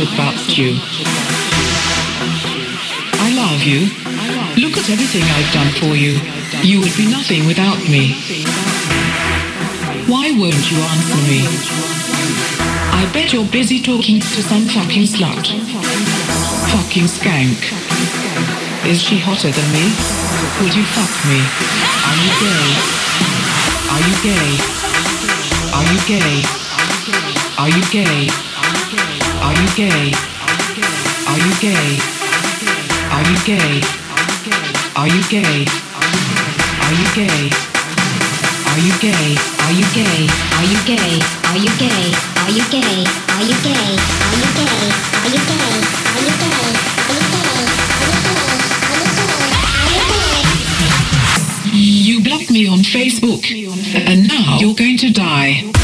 about you. I love you. Look at everything I've done for you. You would be nothing without me. Why won't you answer me? I bet you're busy talking to some fucking slut. Fucking skank. Is she hotter than me? Would you fuck me? Are you gay? Are you gay? Are you gay? Are you gay? Are you gay? Are you gay? Are you gay? Are you gay? Are you gay? Are you gay? Are you gay? Are you gay? Are you gay? Are you gay? Are you gay? Are you gay? Are you gay? Are you gay? Are you gay? You blocked me on Facebook, and now you're going to die.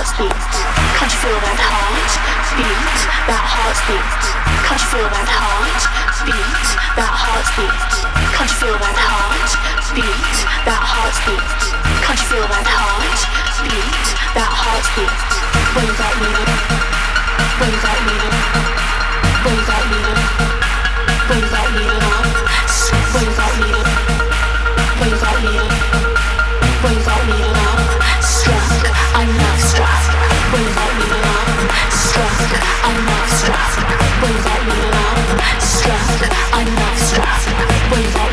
heartbeat? Can't you feel that heart beat? That heartbeat. Can't you feel that heart beat? That heartbeat. Can't you feel that heart beat? That heartbeat. Can't you feel that heart beat? That heartbeat. When you got me, when you got me, when you got me, when you got me, when you got me, when you got me, when you got me. struck. We're very struck. I'm not struck. We're